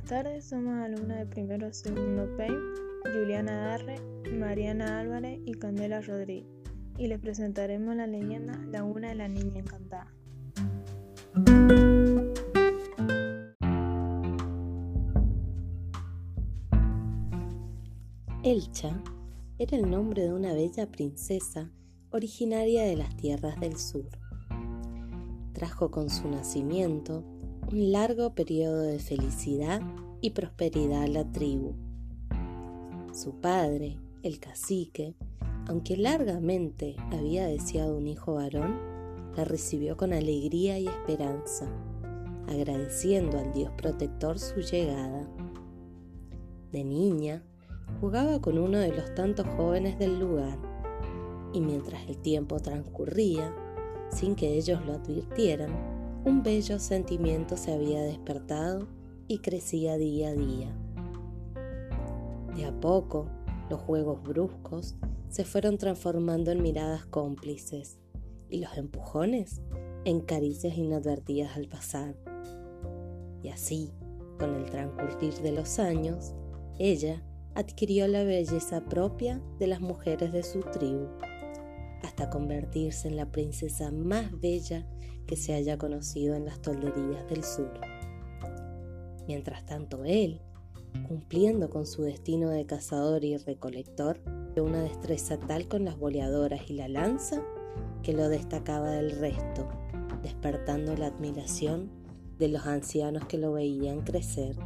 tardes, somos alumnas de primero segundo PEI, Juliana Darre, Mariana Álvarez y Candela Rodríguez, y les presentaremos la leyenda Laguna de la Niña Encantada. Elcha era el nombre de una bella princesa originaria de las tierras del sur. Trajo con su nacimiento un largo periodo de felicidad y prosperidad a la tribu. Su padre, el cacique, aunque largamente había deseado un hijo varón, la recibió con alegría y esperanza, agradeciendo al Dios protector su llegada. De niña, jugaba con uno de los tantos jóvenes del lugar, y mientras el tiempo transcurría, sin que ellos lo advirtieran, un bello sentimiento se había despertado y crecía día a día. De a poco, los juegos bruscos se fueron transformando en miradas cómplices y los empujones en caricias inadvertidas al pasar. Y así, con el transcurrir de los años, ella adquirió la belleza propia de las mujeres de su tribu hasta convertirse en la princesa más bella que se haya conocido en las tolderías del sur. Mientras tanto él, cumpliendo con su destino de cazador y recolector, una destreza tal con las boleadoras y la lanza que lo destacaba del resto, despertando la admiración de los ancianos que lo veían crecer